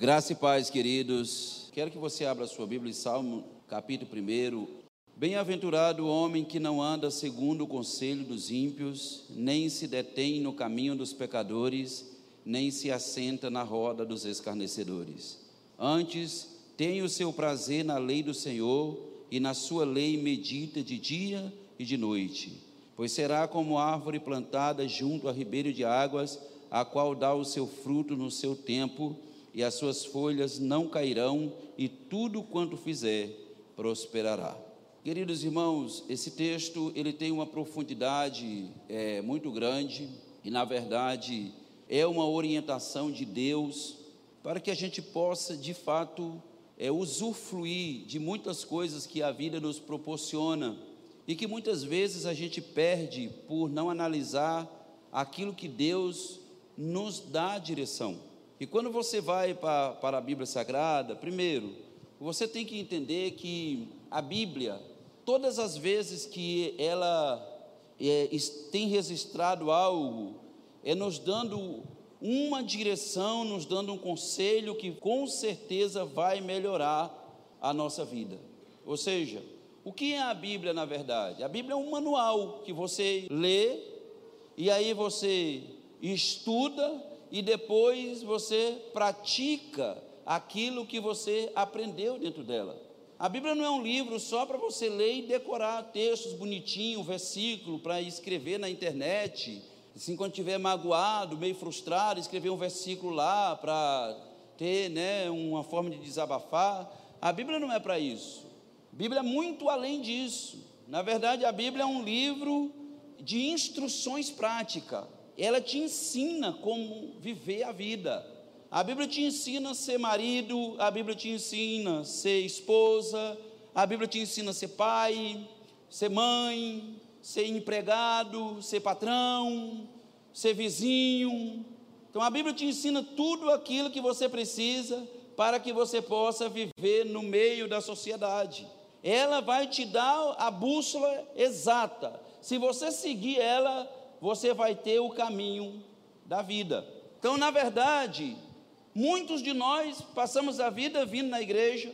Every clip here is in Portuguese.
Graça e paz, queridos. Quero que você abra a sua Bíblia em Salmo, capítulo 1. Bem-aventurado o homem que não anda segundo o conselho dos ímpios, nem se detém no caminho dos pecadores, nem se assenta na roda dos escarnecedores. Antes, tem o seu prazer na lei do Senhor, e na sua lei medita de dia e de noite. Pois será como árvore plantada junto a ribeiro de águas, a qual dá o seu fruto no seu tempo, e as suas folhas não cairão, e tudo quanto fizer prosperará. Queridos irmãos, esse texto ele tem uma profundidade é, muito grande e na verdade é uma orientação de Deus para que a gente possa de fato é, usufruir de muitas coisas que a vida nos proporciona e que muitas vezes a gente perde por não analisar aquilo que Deus nos dá a direção. E quando você vai para, para a Bíblia Sagrada, primeiro, você tem que entender que a Bíblia, todas as vezes que ela é, tem registrado algo, é nos dando uma direção, nos dando um conselho que com certeza vai melhorar a nossa vida. Ou seja, o que é a Bíblia na verdade? A Bíblia é um manual que você lê e aí você estuda e depois você pratica aquilo que você aprendeu dentro dela. A Bíblia não é um livro só para você ler e decorar textos bonitinhos, versículo para escrever na internet. Assim, quando estiver magoado, meio frustrado, escrever um versículo lá para ter né, uma forma de desabafar. A Bíblia não é para isso. A Bíblia é muito além disso. Na verdade, a Bíblia é um livro de instruções práticas ela te ensina como viver a vida. A Bíblia te ensina a ser marido, a Bíblia te ensina a ser esposa, a Bíblia te ensina a ser pai, ser mãe, ser empregado, ser patrão, ser vizinho. Então a Bíblia te ensina tudo aquilo que você precisa para que você possa viver no meio da sociedade. Ela vai te dar a bússola exata. Se você seguir ela, você vai ter o caminho da vida. Então, na verdade, muitos de nós passamos a vida vindo na igreja,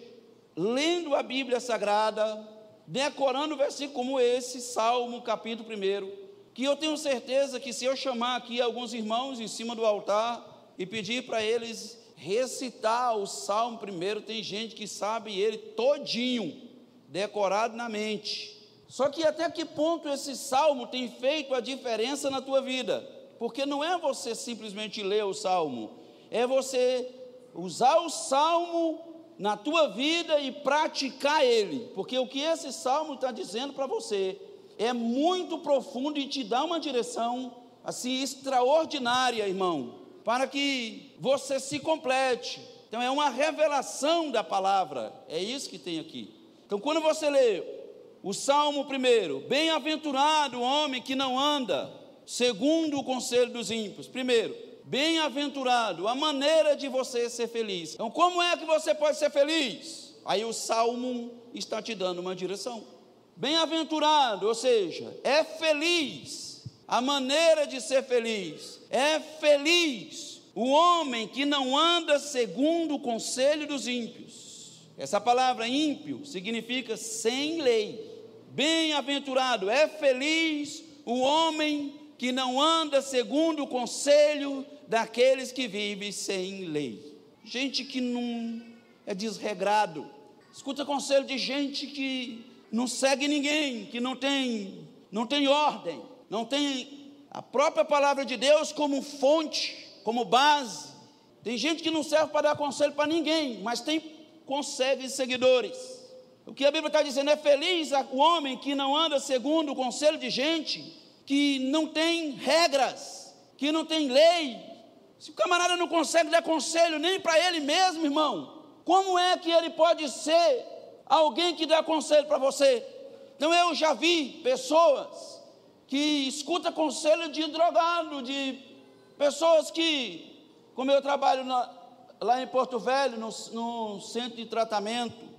lendo a Bíblia Sagrada, decorando versículo como esse, Salmo, capítulo 1, que eu tenho certeza que se eu chamar aqui alguns irmãos em cima do altar e pedir para eles recitar o Salmo primeiro, tem gente que sabe ele todinho, decorado na mente. Só que até que ponto esse salmo tem feito a diferença na tua vida? Porque não é você simplesmente ler o salmo, é você usar o salmo na tua vida e praticar ele. Porque o que esse salmo está dizendo para você é muito profundo e te dá uma direção assim extraordinária, irmão, para que você se complete. Então é uma revelação da palavra, é isso que tem aqui. Então quando você lê o Salmo primeiro: Bem-aventurado o homem que não anda segundo o conselho dos ímpios. Primeiro, bem-aventurado, a maneira de você ser feliz. Então, como é que você pode ser feliz? Aí o Salmo está te dando uma direção. Bem-aventurado, ou seja, é feliz. A maneira de ser feliz é feliz o homem que não anda segundo o conselho dos ímpios. Essa palavra ímpio significa sem lei. Bem-aventurado, é feliz o homem que não anda segundo o conselho daqueles que vivem sem lei. Gente que não é desregrado. Escuta conselho de gente que não segue ninguém, que não tem, não tem ordem, não tem a própria palavra de Deus como fonte, como base. Tem gente que não serve para dar conselho para ninguém, mas tem consegue seguidores. O que a Bíblia está dizendo é feliz o homem que não anda segundo o conselho de gente que não tem regras, que não tem lei. Se o camarada não consegue dar conselho nem para ele mesmo, irmão, como é que ele pode ser alguém que dá conselho para você? Então eu já vi pessoas que escuta conselho de drogado, de pessoas que, como eu trabalho na, lá em Porto Velho, no, no centro de tratamento,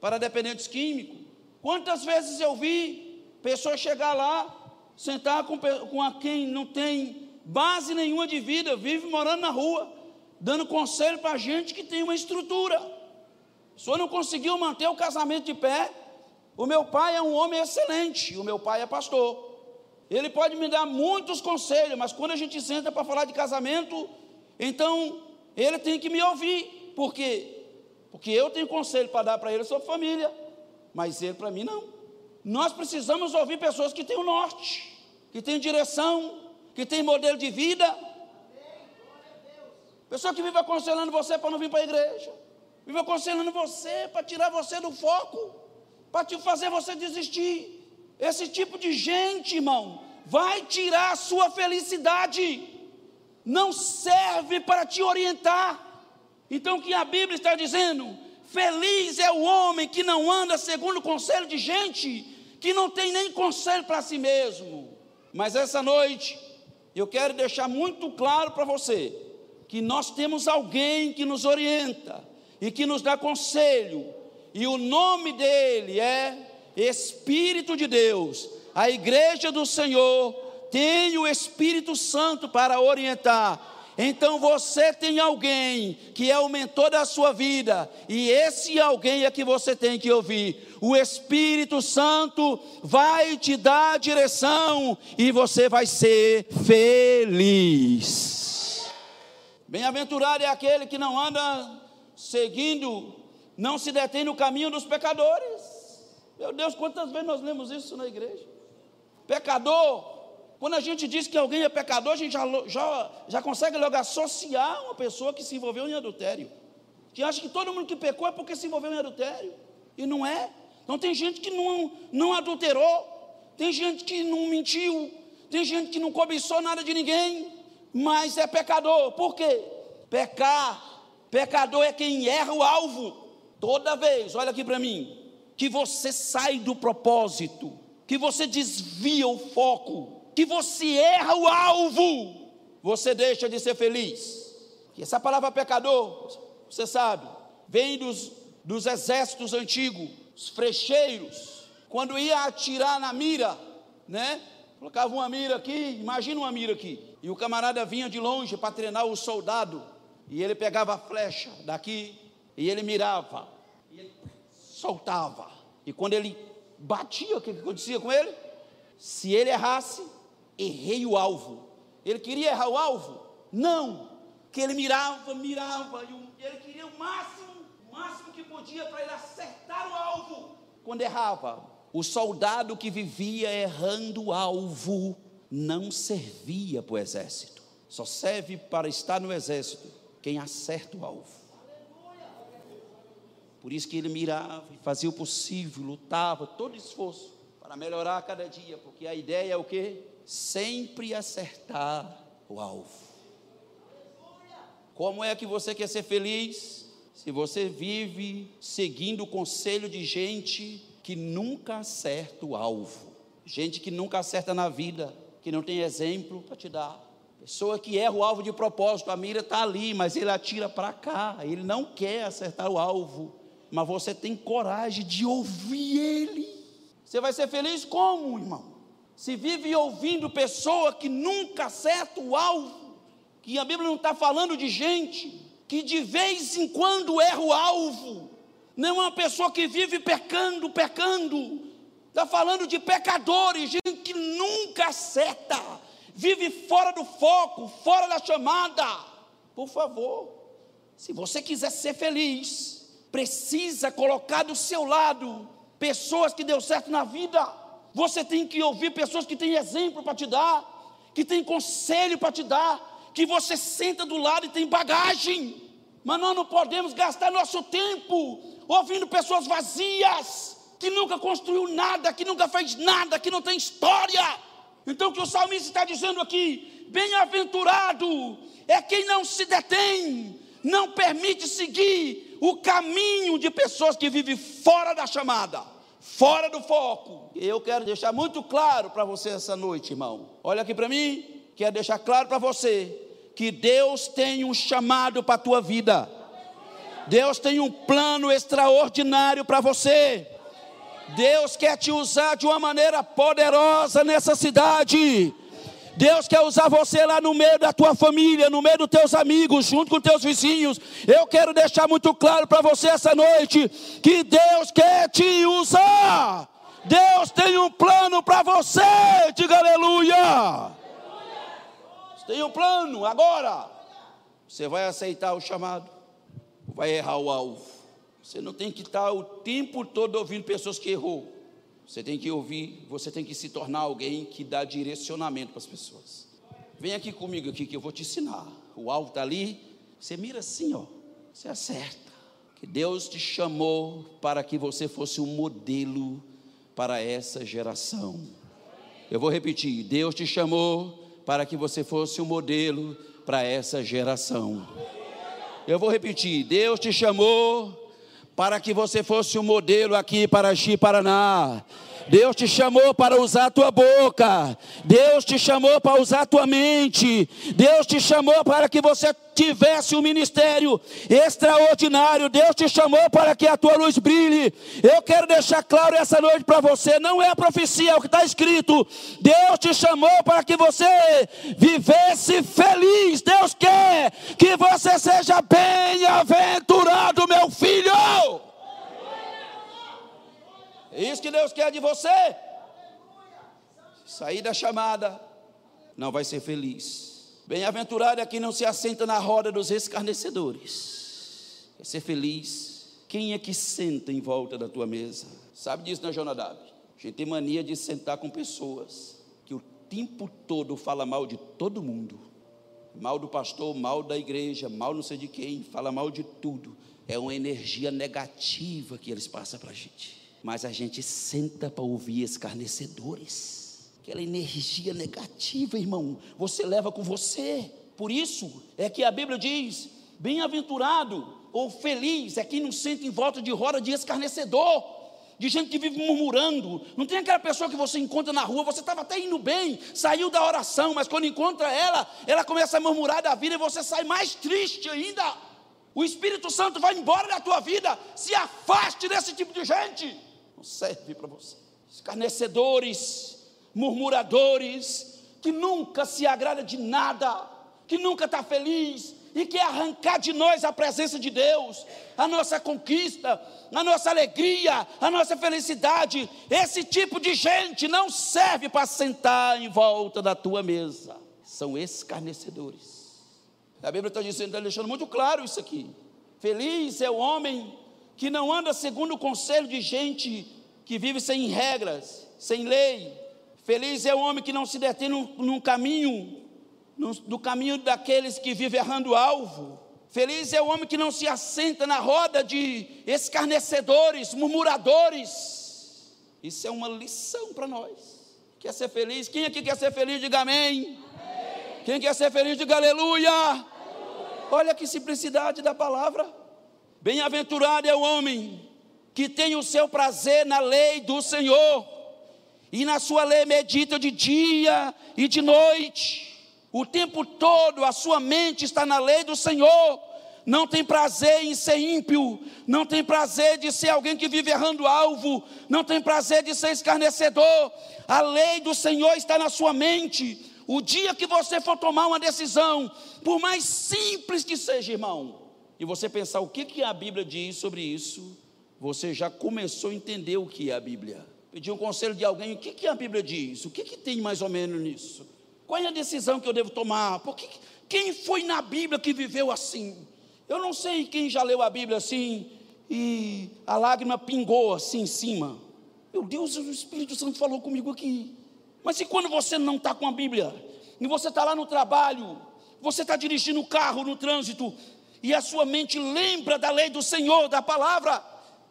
para dependentes químicos. Quantas vezes eu vi pessoas chegar lá, sentar com, com a quem não tem base nenhuma de vida, vive morando na rua, dando conselho para gente que tem uma estrutura. O senhor não conseguiu manter o casamento de pé. O meu pai é um homem excelente, o meu pai é pastor. Ele pode me dar muitos conselhos, mas quando a gente senta para falar de casamento, então ele tem que me ouvir. Por quê? Porque eu tenho conselho para dar para ele sobre família, mas ele para mim não. Nós precisamos ouvir pessoas que têm o norte, que têm direção, que têm modelo de vida. Pessoa que vive aconselhando você para não vir para a igreja, vive aconselhando você para tirar você do foco, para te fazer você desistir. Esse tipo de gente, irmão, vai tirar a sua felicidade, não serve para te orientar. Então, o que a Bíblia está dizendo? Feliz é o homem que não anda segundo o conselho de gente que não tem nem conselho para si mesmo. Mas essa noite, eu quero deixar muito claro para você que nós temos alguém que nos orienta e que nos dá conselho, e o nome dele é Espírito de Deus. A igreja do Senhor tem o Espírito Santo para orientar então você tem alguém que é o mentor da sua vida, e esse alguém é que você tem que ouvir. O Espírito Santo vai te dar direção e você vai ser feliz. Bem-aventurado é aquele que não anda seguindo, não se detém no caminho dos pecadores. Meu Deus, quantas vezes nós lemos isso na igreja? Pecador quando a gente diz que alguém é pecador, a gente já, já, já consegue logo associar uma pessoa que se envolveu em adultério. Que acha que todo mundo que pecou é porque se envolveu em adultério. E não é. Então tem gente que não, não adulterou, tem gente que não mentiu, tem gente que não cobiçou nada de ninguém, mas é pecador. Por quê? Pecar, pecador é quem erra o alvo. Toda vez, olha aqui para mim, que você sai do propósito, que você desvia o foco, que você erra o alvo, você deixa de ser feliz. Que essa palavra pecador, você sabe, vem dos, dos exércitos antigos, os frecheiros, quando ia atirar na mira, né? Colocava uma mira aqui, imagina uma mira aqui, e o camarada vinha de longe para treinar o soldado, e ele pegava a flecha daqui, e ele mirava, e ele soltava, e quando ele batia, o que acontecia com ele? Se ele errasse, errei o alvo. Ele queria errar o alvo? Não. Que ele mirava, mirava, e ele queria o máximo, o máximo que podia para ele acertar o alvo. Quando errava, o soldado que vivia errando o alvo não servia para o exército. Só serve para estar no exército quem acerta o alvo. Por isso que ele mirava e fazia o possível, lutava, todo esforço para melhorar cada dia, porque a ideia é o quê? Sempre acertar o alvo. Como é que você quer ser feliz? Se você vive seguindo o conselho de gente que nunca acerta o alvo, gente que nunca acerta na vida, que não tem exemplo para te dar. Pessoa que erra o alvo de propósito, a mira está ali, mas ele atira para cá, ele não quer acertar o alvo, mas você tem coragem de ouvir ele. Você vai ser feliz como, irmão? Se vive ouvindo pessoa que nunca acerta o alvo, que a Bíblia não está falando de gente que de vez em quando erra o alvo, não é uma pessoa que vive pecando, pecando, está falando de pecadores, gente que nunca acerta, vive fora do foco, fora da chamada. Por favor, se você quiser ser feliz, precisa colocar do seu lado pessoas que deu certo na vida você tem que ouvir pessoas que têm exemplo para te dar, que têm conselho para te dar, que você senta do lado e tem bagagem. Mas nós não podemos gastar nosso tempo ouvindo pessoas vazias, que nunca construiu nada, que nunca fez nada, que não tem história. Então o que o salmista está dizendo aqui, bem-aventurado é quem não se detém, não permite seguir o caminho de pessoas que vivem fora da chamada fora do foco. Eu quero deixar muito claro para você essa noite, irmão. Olha aqui para mim, quero deixar claro para você que Deus tem um chamado para a tua vida. Deus tem um plano extraordinário para você. Deus quer te usar de uma maneira poderosa nessa cidade. Deus quer usar você lá no meio da tua família, no meio dos teus amigos, junto com teus vizinhos. Eu quero deixar muito claro para você essa noite que Deus quer te usar. Deus tem um plano para você. Diga aleluia. Tem um plano agora. Você vai aceitar o chamado, vai errar o alvo. Você não tem que estar o tempo todo ouvindo pessoas que errou. Você tem que ouvir, você tem que se tornar alguém que dá direcionamento para as pessoas. Vem aqui comigo aqui que eu vou te ensinar. O alvo está ali, você mira assim, ó. Você acerta. Que Deus te chamou para que você fosse um modelo para essa geração. Eu vou repetir: Deus te chamou para que você fosse um modelo para essa geração. Eu vou repetir: Deus te chamou para que você fosse um modelo aqui para Paraná. Deus te chamou para usar a tua boca. Deus te chamou para usar a tua mente. Deus te chamou para que você tivesse um ministério extraordinário. Deus te chamou para que a tua luz brilhe. Eu quero deixar claro essa noite para você: não é a profecia, é o que está escrito. Deus te chamou para que você vivesse feliz. Deus quer que você seja bem-aventurado, meu filho. É isso que Deus quer de você. Sair da chamada, não vai ser feliz. Bem-aventurado é quem não se assenta na roda dos escarnecedores. Quer ser feliz? Quem é que senta em volta da tua mesa? Sabe disso, né, Jonadab? A gente tem mania de sentar com pessoas que o tempo todo fala mal de todo mundo. Mal do pastor, mal da igreja, mal não sei de quem, fala mal de tudo. É uma energia negativa que eles passam para a gente mas a gente senta para ouvir escarnecedores. Aquela energia negativa, irmão, você leva com você. Por isso é que a Bíblia diz: bem-aventurado ou feliz é quem não sente em volta de roda de escarnecedor, de gente que vive murmurando. Não tem aquela pessoa que você encontra na rua, você estava até indo bem, saiu da oração, mas quando encontra ela, ela começa a murmurar da vida e você sai mais triste ainda. O Espírito Santo vai embora da tua vida, se afaste desse tipo de gente não serve para você. Escarnecedores, murmuradores, que nunca se agrada de nada, que nunca está feliz e quer arrancar de nós a presença de Deus, a nossa conquista, a nossa alegria, a nossa felicidade. Esse tipo de gente não serve para sentar em volta da tua mesa. São escarnecedores. A Bíblia está dizendo, está deixando muito claro isso aqui. Feliz é o homem que não anda segundo o conselho de gente que vive sem regras, sem lei. Feliz é o homem que não se detém num caminho, no, no caminho daqueles que vivem errando o alvo. Feliz é o homem que não se assenta na roda de escarnecedores, murmuradores. Isso é uma lição para nós. Quer ser feliz? Quem aqui quer ser feliz? Diga amém. amém. Quem quer ser feliz? Diga aleluia. aleluia. Olha que simplicidade da palavra. Bem-aventurado é o homem que tem o seu prazer na lei do Senhor, e na sua lei medita de dia e de noite. O tempo todo a sua mente está na lei do Senhor. Não tem prazer em ser ímpio, não tem prazer de ser alguém que vive errando alvo, não tem prazer de ser escarnecedor. A lei do Senhor está na sua mente. O dia que você for tomar uma decisão, por mais simples que seja, irmão, e você pensar o que, que a Bíblia diz sobre isso, você já começou a entender o que é a Bíblia. Pedir um conselho de alguém, o que, que a Bíblia diz? O que, que tem mais ou menos nisso? Qual é a decisão que eu devo tomar? Porque, quem foi na Bíblia que viveu assim? Eu não sei quem já leu a Bíblia assim e a lágrima pingou assim em cima. Meu Deus, o Espírito Santo falou comigo aqui. Mas e quando você não está com a Bíblia? E você está lá no trabalho, você está dirigindo o carro no trânsito, e a sua mente lembra da lei do Senhor, da palavra,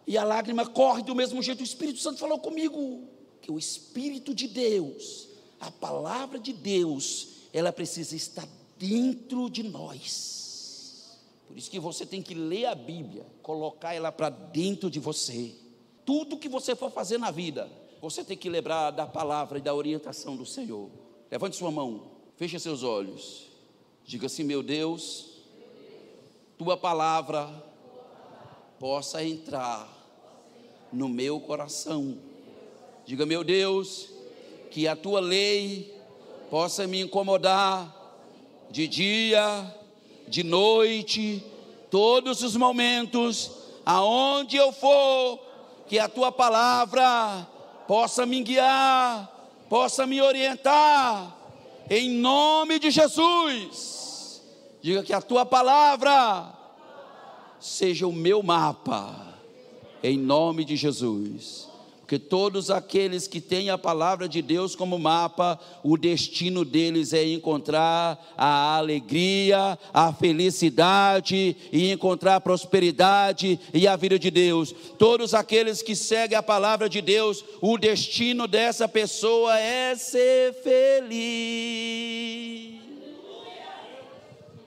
e a lágrima corre do mesmo jeito. O Espírito Santo falou comigo que o Espírito de Deus, a palavra de Deus, ela precisa estar dentro de nós. Por isso que você tem que ler a Bíblia, colocar ela para dentro de você. Tudo que você for fazer na vida, você tem que lembrar da palavra e da orientação do Senhor. Levante sua mão, feche seus olhos. Diga assim: Meu Deus, tua palavra possa entrar no meu coração. Diga, meu Deus, que a tua lei possa me incomodar de dia, de noite, todos os momentos, aonde eu for, que a tua palavra possa me guiar, possa me orientar, em nome de Jesus. Diga que a tua palavra seja o meu mapa, em nome de Jesus. Porque todos aqueles que têm a palavra de Deus como mapa, o destino deles é encontrar a alegria, a felicidade e encontrar a prosperidade e a vida de Deus. Todos aqueles que seguem a palavra de Deus, o destino dessa pessoa é ser feliz.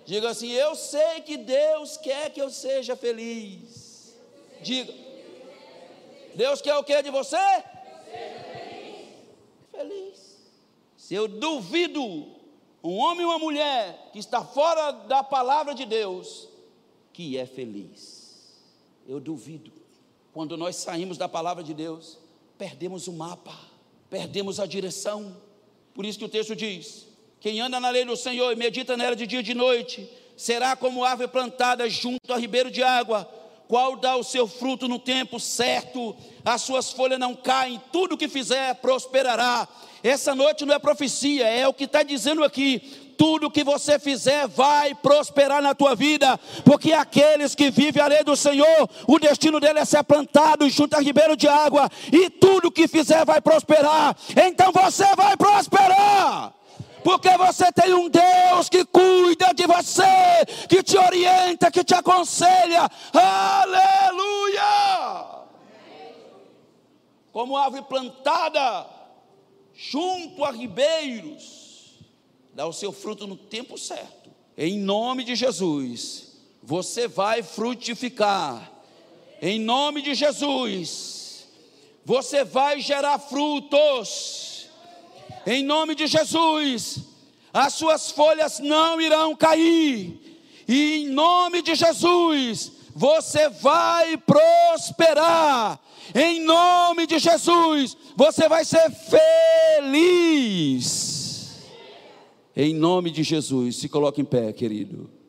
Diga assim: Eu sei que Deus quer que eu seja feliz. Diga. Deus quer o que de você? Feliz. feliz. Se eu duvido um homem e uma mulher que está fora da palavra de Deus, que é feliz. Eu duvido. Quando nós saímos da palavra de Deus, perdemos o mapa, perdemos a direção. Por isso que o texto diz: quem anda na lei do Senhor e medita nela de dia e de noite, será como árvore plantada junto a ribeiro de água qual dá o seu fruto no tempo certo, as suas folhas não caem, tudo que fizer prosperará. Essa noite não é profecia, é o que está dizendo aqui. Tudo que você fizer vai prosperar na tua vida, porque aqueles que vivem a lei do Senhor, o destino dele é ser plantado junto a ribeiro de água, e tudo que fizer vai prosperar. Então você vai prosperar porque você tem um Deus que cuida de você, que te orienta, que te aconselha. Aleluia! Como árvore plantada junto a ribeiros, dá o seu fruto no tempo certo. Em nome de Jesus, você vai frutificar. Em nome de Jesus, você vai gerar frutos em nome de Jesus, as suas folhas não irão cair, e em nome de Jesus, você vai prosperar, em nome de Jesus, você vai ser feliz. Em nome de Jesus, se coloque em pé, querido.